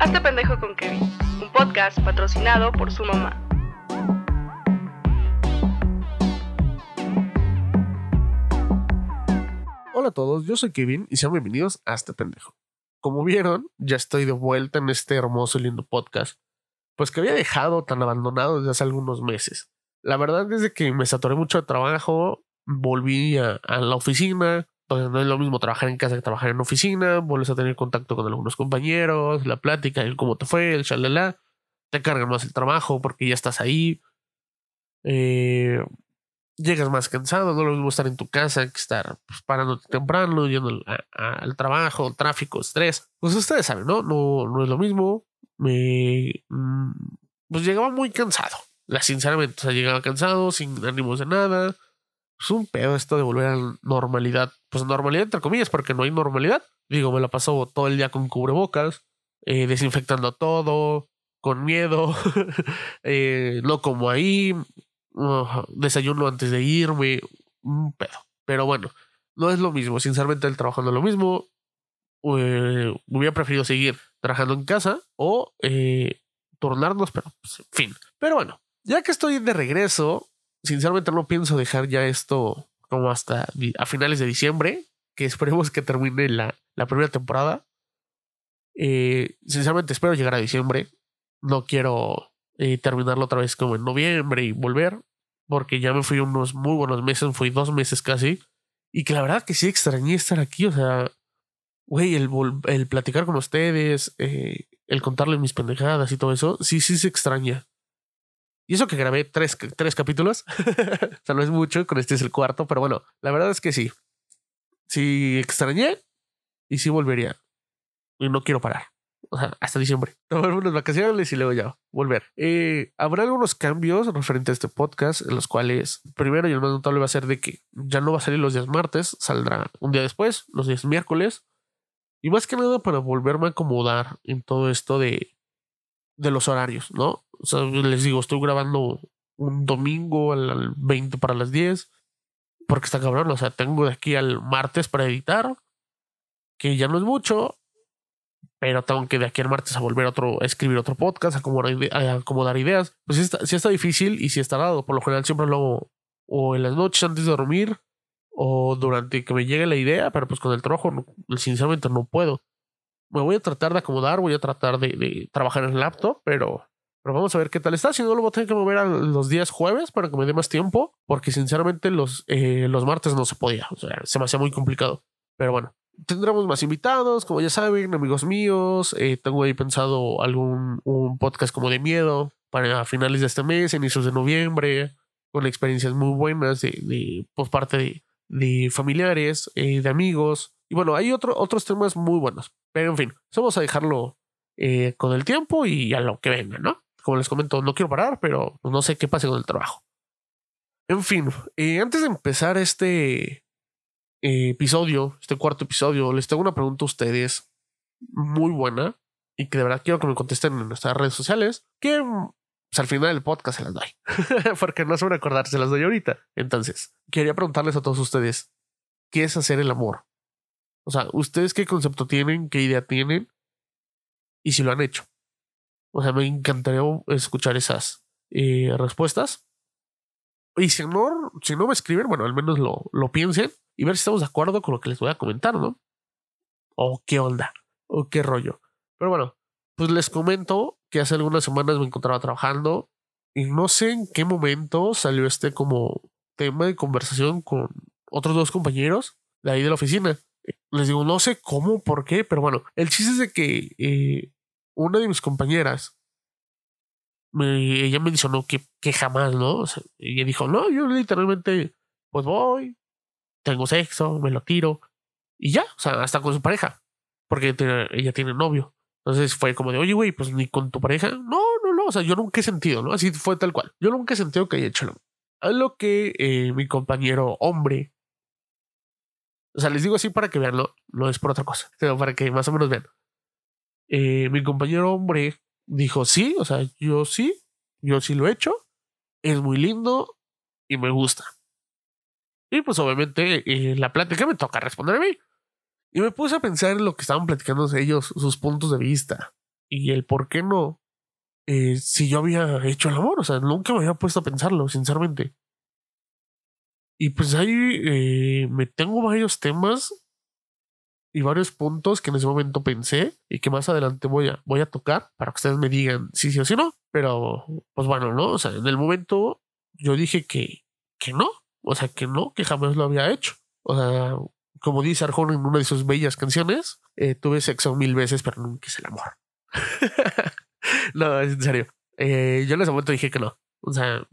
Hazte pendejo con Kevin, un podcast patrocinado por su mamá. Hola a todos, yo soy Kevin y sean bienvenidos a este pendejo. Como vieron, ya estoy de vuelta en este hermoso y lindo podcast, pues que había dejado tan abandonado desde hace algunos meses. La verdad, desde que me saturé mucho de trabajo, volví a, a la oficina, pues no es lo mismo trabajar en casa que trabajar en oficina, vuelves a tener contacto con algunos compañeros, la plática, el cómo te fue, el shalala, te carga más el trabajo porque ya estás ahí, eh, llegas más cansado, no es lo mismo estar en tu casa que estar pues, parándote temprano, yendo al, al, trabajo, tráfico, estrés, pues ustedes saben, ¿no? No, no es lo mismo, me, mm, pues llegaba muy cansado, sinceramente, o sea, llegaba cansado, sin ánimos de nada, es un pedo esto de volver a la normalidad. Pues normalidad entre comillas, porque no hay normalidad. Digo, me la paso todo el día con cubrebocas, eh, desinfectando todo, con miedo, eh, no como ahí, desayuno antes de irme, un pedo. Pero bueno, no es lo mismo. Sinceramente, el trabajo no lo mismo. Eh, hubiera preferido seguir trabajando en casa o turnarnos, pero pues, fin. Pero bueno, ya que estoy de regreso, sinceramente no pienso dejar ya esto como hasta a finales de diciembre, que esperemos que termine la, la primera temporada. Eh, sinceramente espero llegar a diciembre. No quiero eh, terminarlo otra vez como en noviembre y volver, porque ya me fui unos muy buenos meses, fui dos meses casi, y que la verdad que sí extrañé estar aquí, o sea, güey, el, el platicar con ustedes, eh, el contarles mis pendejadas y todo eso, sí, sí se extraña. Y eso que grabé tres, tres capítulos. o sea, no es mucho, con este es el cuarto, pero bueno, la verdad es que sí. Sí extrañé y sí volvería. Y no quiero parar. O sea, hasta diciembre. Tomar unas vacaciones y luego ya volver. Eh, habrá algunos cambios referente a este podcast, en los cuales, primero y el más notable va a ser de que ya no va a salir los días martes, saldrá un día después, los días miércoles. Y más que nada para volverme a acomodar en todo esto de, de los horarios, ¿no? O sea, les digo, estoy grabando un domingo al 20 para las 10, porque está cabrón, o sea, tengo de aquí al martes para editar, que ya no es mucho, pero tengo que de aquí al martes a volver a, otro, a escribir otro podcast, a acomodar, ideas. Pues sí está, está difícil y sí está dado. Por lo general siempre lo hago o en las noches antes de dormir o durante que me llegue la idea, pero pues con el trabajo sinceramente no puedo me voy a tratar de acomodar, voy a tratar de, trabajar en el laptop, pero, pero vamos a ver qué tal está. Si no, lo voy a tener que mover a los días jueves para que me dé más tiempo, porque sinceramente los, eh, los martes no se podía, o sea, se me hacía muy complicado. Pero bueno, tendremos más invitados, como ya saben, amigos míos. Eh, tengo ahí pensado algún un podcast como de miedo para finales de este mes, inicios de noviembre, con experiencias muy buenas de, de pues, parte de, de familiares, eh, de amigos. Y bueno, hay otro, otros temas muy buenos. Pero en fin, vamos a dejarlo eh, con el tiempo y a lo que venga, ¿no? Como les comento, no quiero parar, pero no sé qué pase con el trabajo. En fin, eh, antes de empezar este episodio, este cuarto episodio, les tengo una pregunta a ustedes muy buena y que de verdad quiero que me contesten en nuestras redes sociales. Que pues, al final del podcast se las doy. Porque no se van a acordar, se las doy ahorita. Entonces, quería preguntarles a todos ustedes, ¿qué es hacer el amor? O sea, ¿ustedes qué concepto tienen? ¿Qué idea tienen? Y si lo han hecho. O sea, me encantaría escuchar esas eh, respuestas. Y si no, si no me escriben, bueno, al menos lo, lo piensen y ver si estamos de acuerdo con lo que les voy a comentar, ¿no? O qué onda, o qué rollo. Pero bueno, pues les comento que hace algunas semanas me encontraba trabajando y no sé en qué momento salió este como tema de conversación con otros dos compañeros de ahí de la oficina. Les digo, no sé cómo, por qué, pero bueno, el chiste es de que eh, una de mis compañeras, me, ella mencionó que, que jamás, ¿no? O sea, ella dijo, no, yo literalmente, pues voy, tengo sexo, me lo tiro, y ya, o sea, hasta con su pareja, porque ella tiene novio. Entonces fue como de, oye, güey, pues ni con tu pareja. No, no, no. O sea, yo nunca he sentido, ¿no? Así fue tal cual. Yo nunca he sentido que haya hecho lo que eh, mi compañero hombre. O sea, les digo así para que vean, no, no es por otra cosa, sino para que más o menos vean. Eh, mi compañero hombre dijo, sí, o sea, yo sí, yo sí lo he hecho. Es muy lindo y me gusta. Y pues obviamente eh, la plática me toca responder a mí. Y me puse a pensar en lo que estaban platicando ellos, sus puntos de vista. y el por qué no, eh, si yo había hecho el amor. O sea, nunca me había puesto a pensarlo, sinceramente. Y pues ahí eh, me tengo varios temas y varios puntos que en ese momento pensé y que más adelante voy a, voy a tocar para que ustedes me digan si sí o si no. Pero, pues bueno, ¿no? O sea, en el momento yo dije que, que no. O sea, que no, que jamás lo había hecho. O sea, como dice Arjona en una de sus bellas canciones, eh, tuve sexo mil veces, pero nunca hice el amor. no, es en serio. Eh, yo en ese momento dije que no. O sea,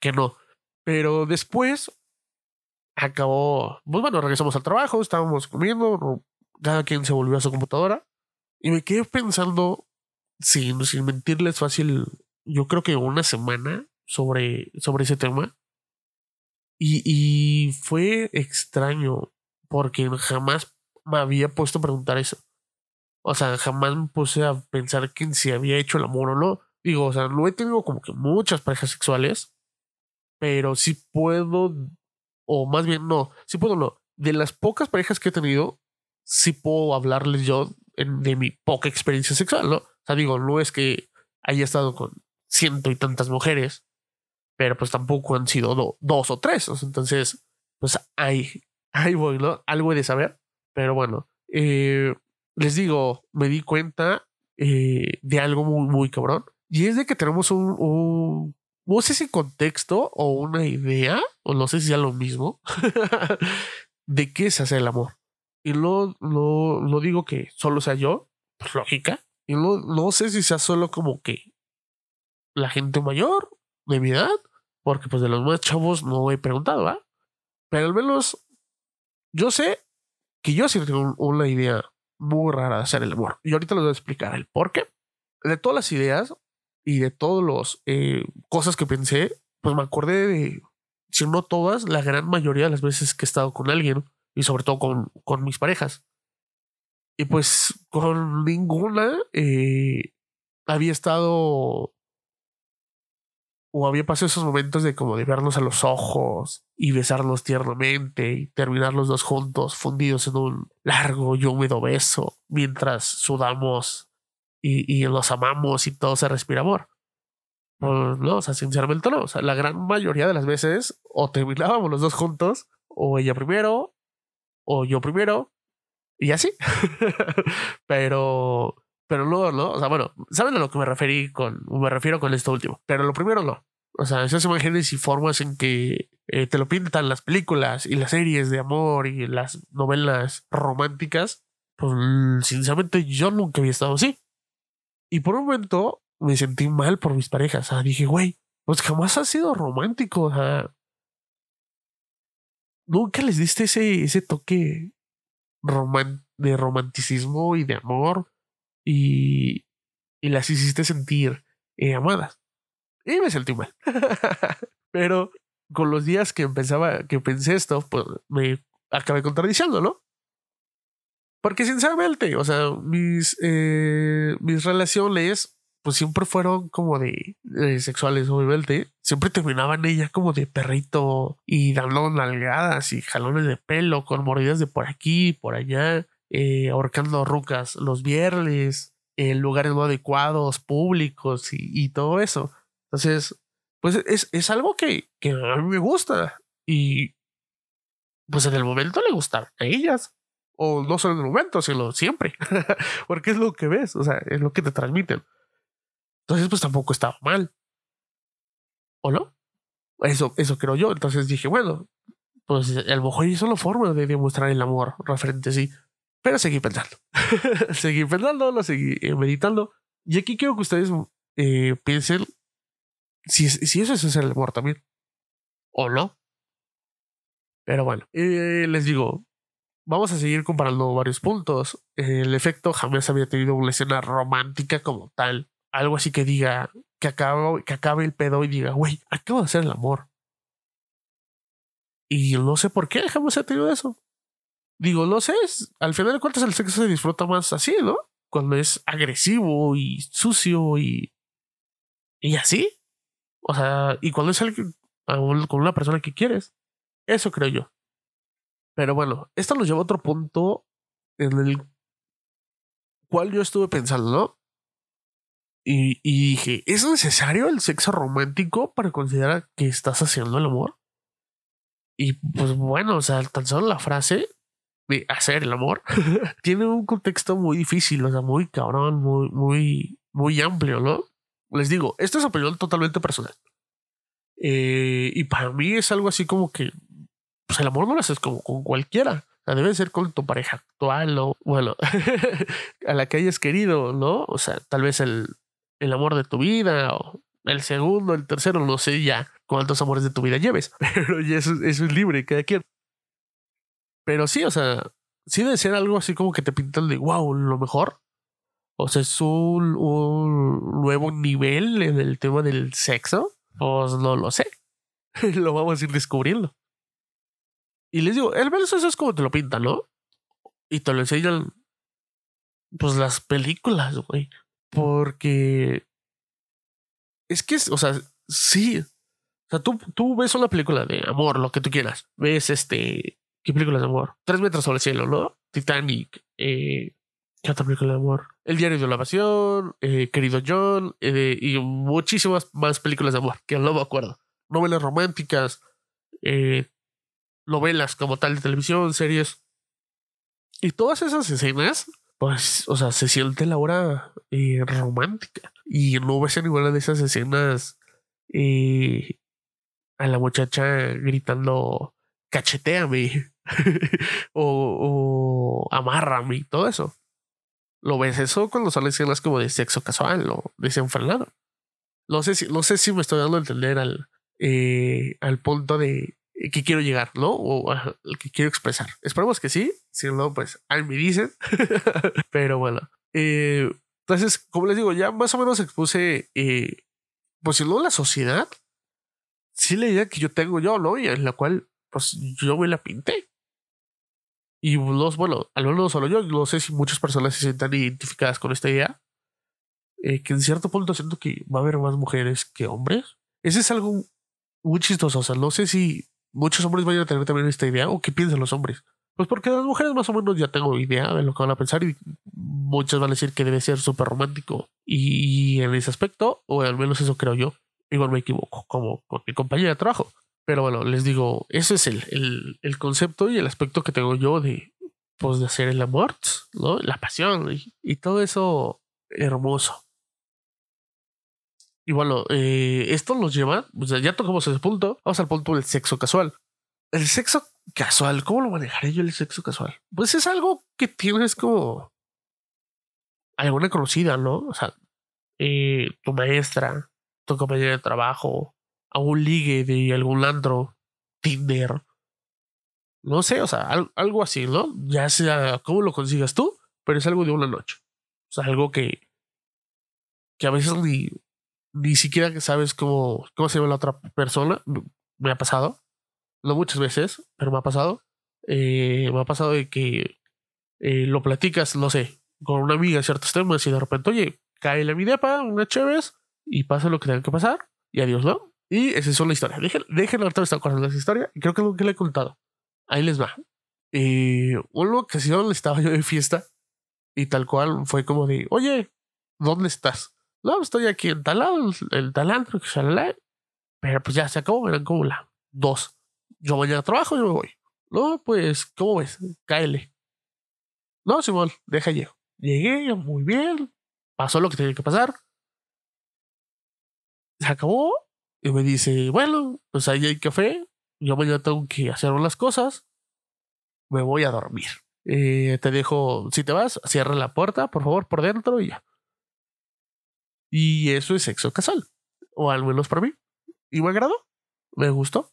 que no. Pero después acabó, pues bueno, regresamos al trabajo, estábamos comiendo, cada quien se volvió a su computadora y me quedé pensando, sin, sin mentirles fácil, yo creo que una semana sobre, sobre ese tema. Y, y fue extraño porque jamás me había puesto a preguntar eso. O sea, jamás me puse a pensar que si había hecho el amor o no. Digo, o sea, no he tenido como que muchas parejas sexuales, pero sí puedo, o más bien no, sí puedo no. De las pocas parejas que he tenido, sí puedo hablarles yo de mi poca experiencia sexual, ¿no? O sea, digo, no es que haya estado con ciento y tantas mujeres, pero pues tampoco han sido dos o tres. Entonces, pues ahí, ahí voy, ¿no? Algo he de saber. Pero bueno, eh, les digo, me di cuenta eh, de algo muy, muy cabrón. Y es de que tenemos un no sé si contexto o una idea, o no sé si sea lo mismo, de qué es hacer el amor. Y no, no, no digo que solo sea yo, pues lógica. Y no, no sé si sea solo como que la gente mayor de mi edad, porque pues de los más chavos no he preguntado, ¿ah? Pero al menos yo sé que yo sí tengo una idea muy rara de hacer el amor. Y ahorita les voy a explicar el por qué. De todas las ideas, y de todas las eh, cosas que pensé, pues me acordé de, si no todas, la gran mayoría de las veces que he estado con alguien y sobre todo con, con mis parejas. Y pues con ninguna eh, había estado o había pasado esos momentos de como de vernos a los ojos y besarnos tiernamente y terminar los dos juntos fundidos en un largo y húmedo beso mientras sudamos y, y los amamos y todo se respira amor. Pues, no, o sea, sinceramente no. O sea, la gran mayoría de las veces o terminábamos los dos juntos, o ella primero, o yo primero, y así. pero, pero no, ¿no? O sea, bueno, ¿saben a lo que me referí con, me refiero con esto último? Pero lo primero no. O sea, esas imágenes y formas en que eh, te lo pintan las películas y las series de amor y las novelas románticas, pues sinceramente yo nunca había estado así. Y por un momento me sentí mal por mis parejas. O sea, dije, güey, pues jamás has sido romántico. Nunca les diste ese, ese toque de romanticismo y de amor y, y las hiciste sentir eh, amadas. Y me sentí mal. Pero con los días que empezaba, que pensé esto, pues me acabé contradiciendo, ¿no? Porque sinceramente, o sea, mis, eh, mis relaciones, pues siempre fueron como de, sexuales, obviamente. Siempre terminaban ellas como de perrito y dando nalgadas y jalones de pelo con mordidas de por aquí, por allá, eh, ahorcando rucas los viernes, en lugares no adecuados, públicos y, y todo eso. Entonces, pues es, es algo que, que a mí me gusta y pues en el momento le gustaban a ellas. O no solo en el momento, sino siempre. Porque es lo que ves, o sea, es lo que te transmiten. Entonces, pues tampoco estaba mal. ¿O no? Eso, eso creo yo. Entonces dije, bueno, pues a lo mejor es solo forma de demostrar el amor referente sí. Pero seguí pensando. seguí pensando, lo seguí eh, meditando. Y aquí quiero que ustedes eh, piensen si, si eso es el amor también. O no. Pero bueno, eh, les digo, vamos a seguir comparando varios puntos. El efecto jamás había tenido una escena romántica como tal. Algo así que diga, que, acabo, que acabe el pedo y diga, güey, acabo de hacer el amor. Y no sé por qué jamás ha tenido eso. Digo, no sé, al final de cuentas el sexo se disfruta más así, ¿no? Cuando es agresivo y sucio y. y así. O sea, y cuando es alguien, con una persona que quieres. Eso creo yo. Pero bueno, esto nos lleva a otro punto en el cual yo estuve pensando, ¿no? Y, dije, ¿es necesario el sexo romántico para considerar que estás haciendo el amor? Y pues bueno, o sea, tan solo la frase de hacer el amor tiene un contexto muy difícil, o sea, muy cabrón, muy, muy, muy amplio, ¿no? Les digo, esto es opinión totalmente personal. Eh, y para mí es algo así como que, pues el amor no lo haces como con cualquiera. O sea, debe ser con tu pareja actual o, bueno, a la que hayas querido, ¿no? O sea, tal vez el, el amor de tu vida o el segundo, el tercero, no sé ya cuántos amores de tu vida lleves, pero ya eso, es libre, cada quien. Pero sí, o sea, sí debe ser algo así como que te pintan de wow, lo mejor. O sea, es un, un nuevo nivel en el tema del sexo. Pues no lo sé. lo vamos a ir descubriendo. Y les digo, el eso es como te lo pintan, ¿no? Y te lo enseñan, pues las películas, güey. Porque es que, o sea, sí. O sea, tú, tú ves una película de amor, lo que tú quieras. Ves este. ¿Qué película de amor? Tres metros sobre el cielo, ¿no? Titanic. Eh, ¿Qué otra película de amor? El diario de la pasión, eh, Querido John, eh, y muchísimas más películas de amor, que no me acuerdo. Novelas románticas, eh, novelas como tal de televisión, series. Y todas esas escenas, pues, o sea, se siente la hora eh, romántica. Y no ves en ninguna de esas escenas eh, a la muchacha gritando cacheteame o, o amárrame, todo eso. Lo ves eso cuando son escenas como de sexo casual o desenfrenado. No sé si, no sé si me estoy dando a entender al, eh, al punto de que quiero llegar, ¿no? O al que quiero expresar. Esperemos que sí. Si no, pues ahí me dicen. Pero bueno. Eh, entonces, como les digo, ya más o menos expuse, eh, pues si no la sociedad, sí la idea que yo tengo yo, ¿no? Y en la cual, pues yo me la pinté. Y los, bueno, al menos no solo yo, no sé si muchas personas se sientan identificadas con esta idea. Eh, que en cierto punto siento que va a haber más mujeres que hombres. Ese es algo muy chistoso. O sea, no sé si muchos hombres vayan a tener también esta idea o qué piensan los hombres. Pues porque las mujeres más o menos ya tengo idea de lo que van a pensar y muchas van a decir que debe ser súper romántico. Y en ese aspecto, o al menos eso creo yo, igual me equivoco, como con mi compañera de trabajo. Pero bueno, les digo, ese es el, el, el concepto y el aspecto que tengo yo de, pues, de hacer el amor, ¿no? La pasión y, y todo eso hermoso. Y bueno, eh, esto nos lleva, ya tocamos ese punto, vamos al punto del sexo casual. El sexo casual, ¿cómo lo manejaré yo el sexo casual? Pues es algo que tienes como alguna conocida, ¿no? O sea, eh, tu maestra, tu compañera de trabajo, algún ligue de algún andro, Tinder. No sé, o sea, al, algo así, ¿no? Ya sea cómo lo consigas tú, pero es algo de una noche. O sea, algo que, que a veces ni, ni siquiera sabes cómo, cómo se ve la otra persona. Me ha pasado. No muchas veces, pero me ha pasado. Eh, me ha pasado de que eh, lo platicas, no sé, con una amiga ciertos temas y de repente, oye, cae la mi depa, una chévez, y pasa lo que tenga que pasar, y adiós, ¿no? Y esa es una historia. Déjenlo, déjenlo ahorita estar contando esa historia, y creo que es lo que le he contado. Ahí les va. Eh, una ocasión estaba yo de fiesta, y tal cual fue como de, oye, ¿dónde estás? No, estoy aquí en tal lado, el shalala. Pero pues ya se acabó, eran como las dos. Yo mañana trabajo y me voy. No, pues, ¿cómo ves? Cáele. No, Simón, deja llego. Llegué, muy bien. Pasó lo que tenía que pasar. Se acabó. Y me dice, bueno, pues ahí hay café. Yo mañana tengo que hacer unas cosas. Me voy a dormir. Eh, te dejo, si te vas, cierra la puerta, por favor, por dentro y ya. Y eso es sexo casual. O al menos para mí. Y me agradó. Me gustó.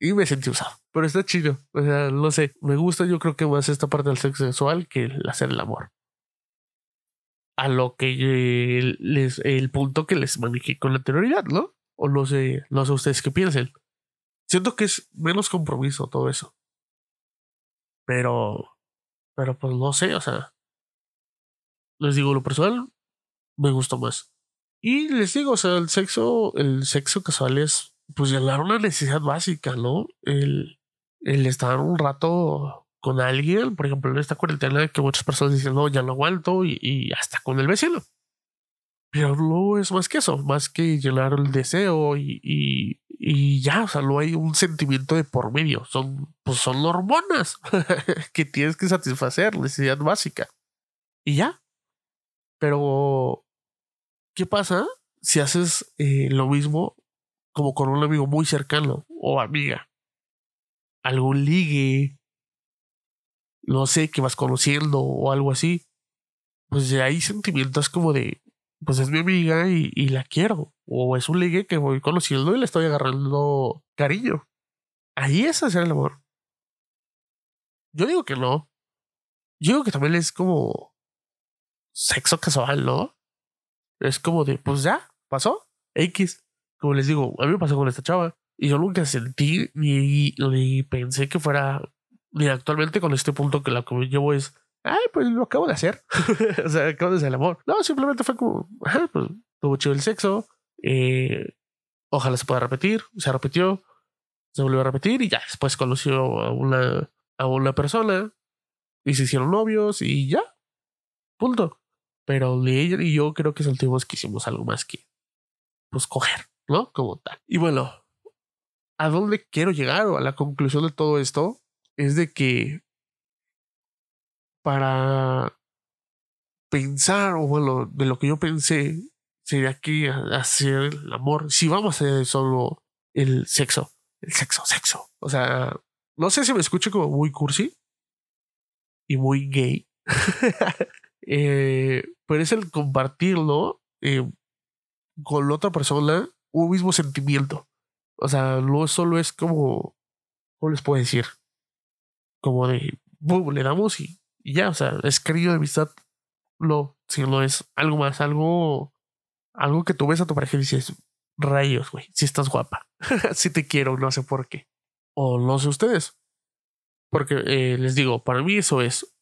Y me sentí usado. Pero está chido. O sea, no sé. Me gusta yo creo que más esta parte del sexo sexual que el hacer el amor. A lo que les, el punto que les manejé con anterioridad, ¿no? O no sé, no sé ustedes qué piensen. Siento que es menos compromiso todo eso. Pero, pero pues no sé, o sea. Les digo, lo personal me gustó más. Y les digo, o sea, el sexo, el sexo casual es pues llenar una necesidad básica, ¿no? El, el estar un rato con alguien, por ejemplo, en esta cuarentena que muchas personas dicen, no, ya no aguanto y, y hasta con el vecino. Pero no es más que eso, más que llenar el deseo y, y, y ya, o sea, no hay un sentimiento de por medio. Son, pues son hormonas que tienes que satisfacer, necesidad básica. Y ya. Pero, ¿qué pasa si haces eh, lo mismo como con un amigo muy cercano o amiga? Algún ligue, no sé, que vas conociendo o algo así. Pues ya hay sentimientos como de, pues es mi amiga y, y la quiero. O es un ligue que voy conociendo y le estoy agarrando cariño. Ahí es hacer el amor. Yo digo que no. Yo digo que también es como sexo casual, ¿no? Es como de, pues ya, pasó. X. Como les digo, a mí me pasó con esta chava. Y yo nunca sentí ni, ni pensé que fuera. Ni actualmente con este punto que la que llevo es. Ay, pues lo acabo de hacer. o sea, acabo de hacer el amor. No, simplemente fue como. Pues tuvo chido el sexo. Eh, ojalá se pueda repetir. Se repitió. Se volvió a repetir. Y ya después conoció a una, a una persona. Y se hicieron novios. Y ya. Punto. Pero ella y yo creo que sentimos que hicimos algo más que. Pues coger, ¿no? Como tal. Y bueno, a dónde quiero llegar o a la conclusión de todo esto es de que para pensar, o bueno, de lo que yo pensé, sería que hacer el amor, si vamos a hacer solo el sexo, el sexo, sexo. O sea, no sé si me escucho como muy cursi y muy gay, eh, pero es el compartirlo eh, con la otra persona un mismo sentimiento. O sea, no solo es como, ¿cómo les puedo decir? Como de, le damos y, y ya, o sea, es cariño de amistad. No, sino es algo más, algo, algo que tú ves a tu pareja y dices, rayos, güey, si estás guapa, si te quiero, no sé por qué. O no sé ustedes. Porque eh, les digo, para mí eso es.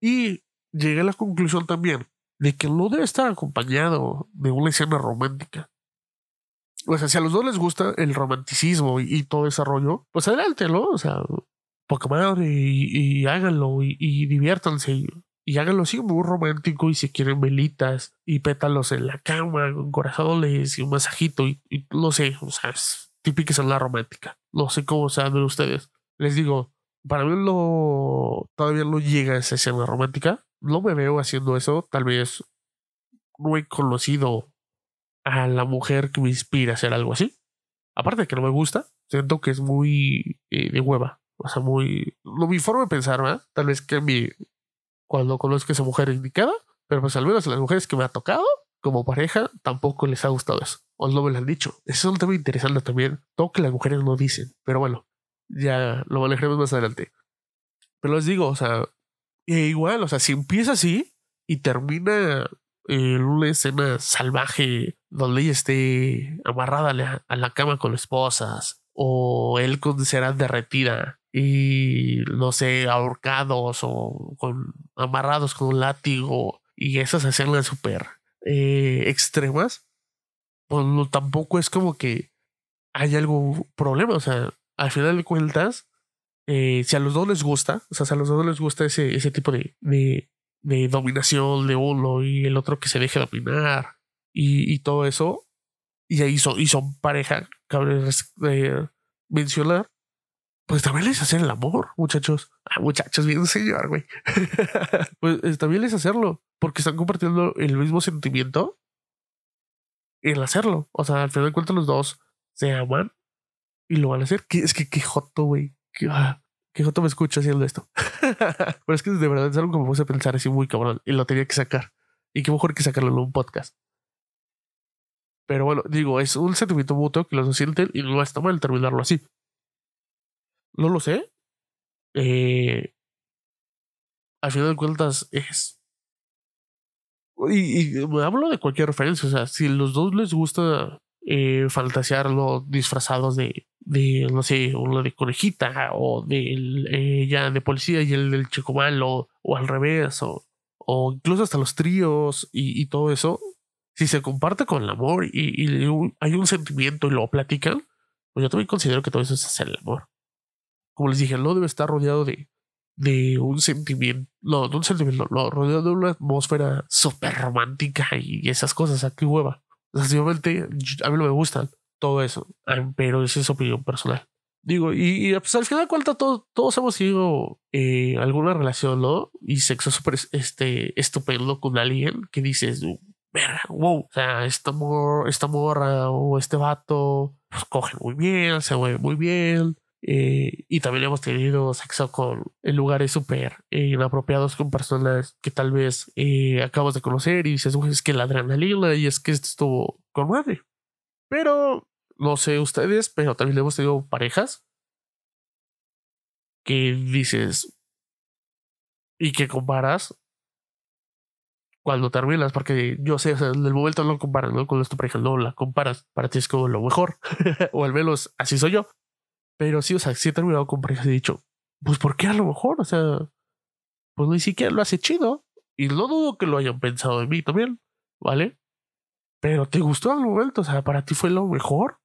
Y llegué a la conclusión también de que no debe estar acompañado de una escena romántica. O sea, si a los dos les gusta el romanticismo y, todo ese rollo, pues adelante, ¿no? O sea, poca madre y, háganlo y, diviértanse y, y, háganlo así muy romántico y si quieren velitas y pétalos en la cama con corazones y un masajito y, no sé, o sea, es típica en la romántica. No sé cómo de ustedes. Les digo, para mí todavía no llega esa escena romántica. No me veo haciendo eso. Tal vez no he conocido a la mujer que me inspira a hacer algo así. Aparte de que no me gusta, siento que es muy eh, de hueva. O sea, muy. No mi forma de pensar, ¿verdad? Tal vez que mi. Cuando conozco esa mujer indicada, pero pues al menos a las mujeres que me ha tocado como pareja tampoco les ha gustado eso. O no me lo han dicho. Ese es un tema interesante también. Todo que las mujeres no dicen. Pero bueno, ya lo manejaremos más adelante. Pero les digo, o sea, e igual, o sea, si empieza así y termina en una escena salvaje donde ella esté amarrada a la, a la cama con esposas o él con cera derretida y no sé, ahorcados o con amarrados con un látigo y esas escenas súper eh, extremas, pues no, tampoco es como que hay algún problema, o sea, al final de cuentas, eh, si a los dos les gusta, o sea, si a los dos les gusta ese, ese tipo de, de, dominación de uno y el otro que se deje dominar y, y todo eso, y ahí son, y son pareja, cabe eh, mencionar, pues también les hacer el amor, muchachos. Ah, muchachos, bien señor, güey. pues también les hacerlo, porque están compartiendo el mismo sentimiento en hacerlo. O sea, al final de cuentas los dos se aman y lo van a hacer. Es que qué joto, güey. Qué, ah, qué joto me escucho haciendo esto. Pero es que de verdad es algo que me puse a pensar así muy cabrón y lo tenía que sacar. Y qué mejor que sacarlo en un podcast. Pero bueno, digo, es un sentimiento mutuo que los sienten y no está mal terminarlo así. No lo sé. Eh, al final de cuentas es. Y, hablo de cualquier referencia. O sea, si los dos les gusta eh, fantasearlo disfrazados de, de, no sé, uno de conejita o de eh, ya de policía y el del chico malo o al revés o, o incluso hasta los tríos y, y, todo eso. Si se comparte con el amor y, y hay un sentimiento y lo platican, pues yo también considero que todo eso es hacer el amor como les dije, no debe estar rodeado de, de un sentimiento, no, de un sentimiento, no, rodeado de una atmósfera súper romántica y esas cosas, aquí hueva. Sencillamente, a mí no me gustan todo eso, pero esa es opinión personal. Digo, y, pues al final de cuentas todos, todos hemos sido eh, alguna relación, ¿no? Y sexo súper este, estupendo con alguien que dices, verga, wow, o sea, esta, esta morra o este vato, pues cogen muy bien, se mueve muy bien, eh, y también hemos tenido sexo con en lugares súper eh, inapropiados con personas que tal vez eh, acabas de conocer y dices, es que la adrenalina y es que esto estuvo con madre. Pero no sé ustedes, pero también hemos tenido parejas que dices y que comparas cuando terminas, porque yo sé, o sea, en el momento no comparas, ¿no? Con tu pareja, no la comparas, para ti es como lo mejor, o al menos así soy yo. Pero sí, o sea, sí he terminado con parejas y he dicho, pues ¿por qué a lo mejor? O sea, pues ni siquiera lo hace chido. Y no dudo que lo hayan pensado de mí también, ¿vale? Pero te gustó al momento, o sea, para ti fue lo mejor.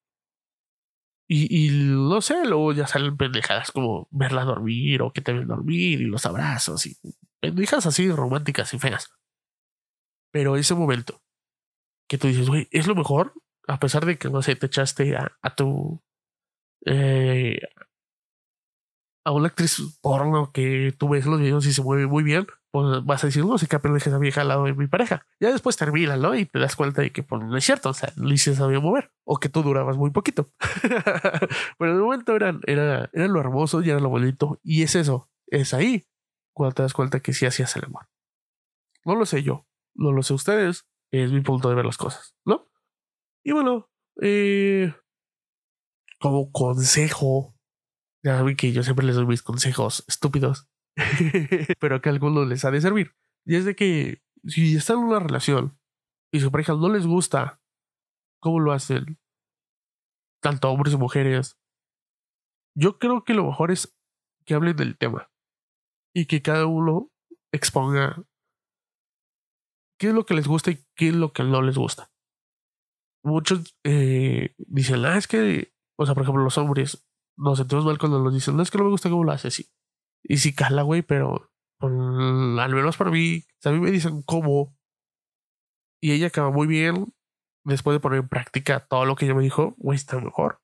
Y, y no sé, luego ya salen pendejadas como verla dormir o que te ven dormir y los abrazos y pendejas así románticas y feas. Pero ese momento que tú dices, güey, es lo mejor, a pesar de que, no sé, te echaste a, a tu eh, a una actriz porno que tú ves los videos y se mueve muy bien, pues vas a decir, no sé qué aprende esa vieja al lado de mi pareja. Ya después termina, ¿no? Y te das cuenta de que pues, no es cierto, o sea, se sabía mover, o que tú durabas muy poquito. Pero en el momento era, era, era lo hermoso y era lo bonito, y es eso, es ahí cuando te das cuenta que sí hacías el amor. No lo sé yo, no lo sé ustedes, es mi punto de ver las cosas, ¿no? Y bueno, eh, como consejo. Ya saben que yo siempre les doy mis consejos estúpidos, pero que a algunos les ha de servir. Y es de que si están en una relación y su pareja no les gusta cómo lo hacen, tanto hombres y mujeres, yo creo que lo mejor es que hablen del tema y que cada uno exponga qué es lo que les gusta y qué es lo que no les gusta. Muchos eh, dicen, ah, es que o sea, por ejemplo, los hombres nos sentimos mal cuando nos dicen, no es que no me gusta cómo lo hace, sí. Y sí cala, güey, pero mm, al menos para mí, a mí me dicen cómo. Y ella acaba muy bien después de poner en práctica todo lo que ella me dijo, güey, está mejor.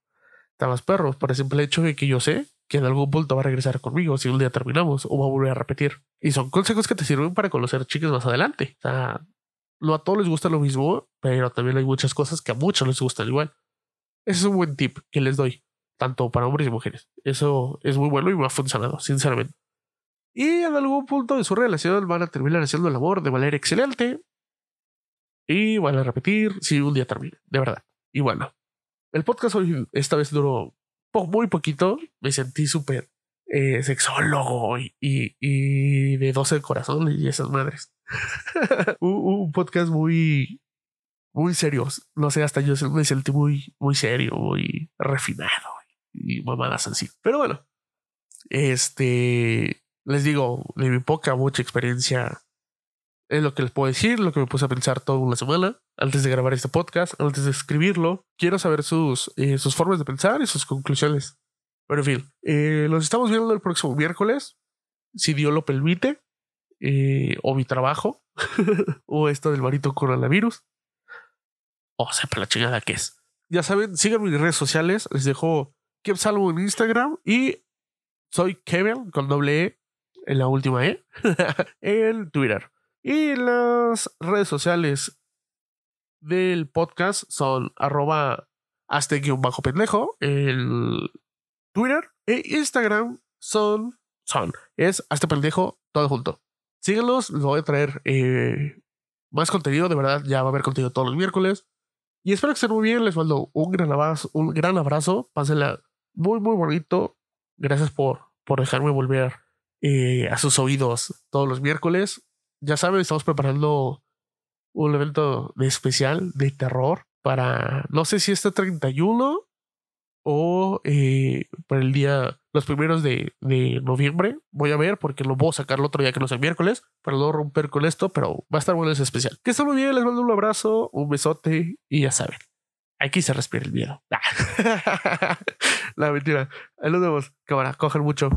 Está más perro, por el simple hecho de que yo sé que en algún punto va a regresar conmigo si un día terminamos o va a volver a repetir. Y son consejos que te sirven para conocer chicas más adelante. O sea, no a todos les gusta lo mismo, pero también hay muchas cosas que a muchos les gustan igual. Ese es un buen tip que les doy, tanto para hombres y mujeres. Eso es muy bueno y me ha funcionado, sinceramente. Y en algún punto de su relación van a terminar haciendo el amor de manera excelente. Y van a repetir si un día termina, de verdad. Y bueno, el podcast hoy esta vez duró muy poquito. Me sentí súper eh, sexólogo y, y, de 12 corazones y esas madres. un, podcast muy muy serios. No sé, hasta yo me sentí muy, muy serio, muy refinado y mamadas así. Pero bueno, este, les digo, de mi poca, mucha experiencia es lo que les puedo decir, lo que me puse a pensar toda una semana antes de grabar este podcast, antes de escribirlo. Quiero saber sus, eh, sus formas de pensar y sus conclusiones. Pero en fin, eh, los estamos viendo el próximo miércoles, si Dios lo permite, eh, o mi trabajo, o esto del marito coronavirus o sea, para la chingada que es. Ya saben, sigan mis redes sociales. Les dejo Salvo en Instagram y soy Kevin con doble E en la última E en Twitter. Y las redes sociales del podcast son arroba bajo pendejo el Twitter e Instagram son son es hasta pendejo todo junto. Síganlos, les voy a traer eh, más contenido, de verdad, ya va a haber contenido todos los miércoles. Y espero que estén muy bien. Les mando un gran abrazo. Un gran abrazo. Pásenla muy, muy bonito. Gracias por, por dejarme volver eh, a sus oídos todos los miércoles. Ya saben, estamos preparando un evento de especial de terror para, no sé si este 31 o eh, para el día, los primeros de, noviembre. Voy a ver porque lo voy a sacar el otro día que no es el miércoles para no romper con esto, pero va a estar bueno ese especial. Que estén muy bien, les mando un abrazo, un besote y ya saben. Aquí se respira el miedo. La mentira. Ahí nos vemos. Cámara, cogen mucho.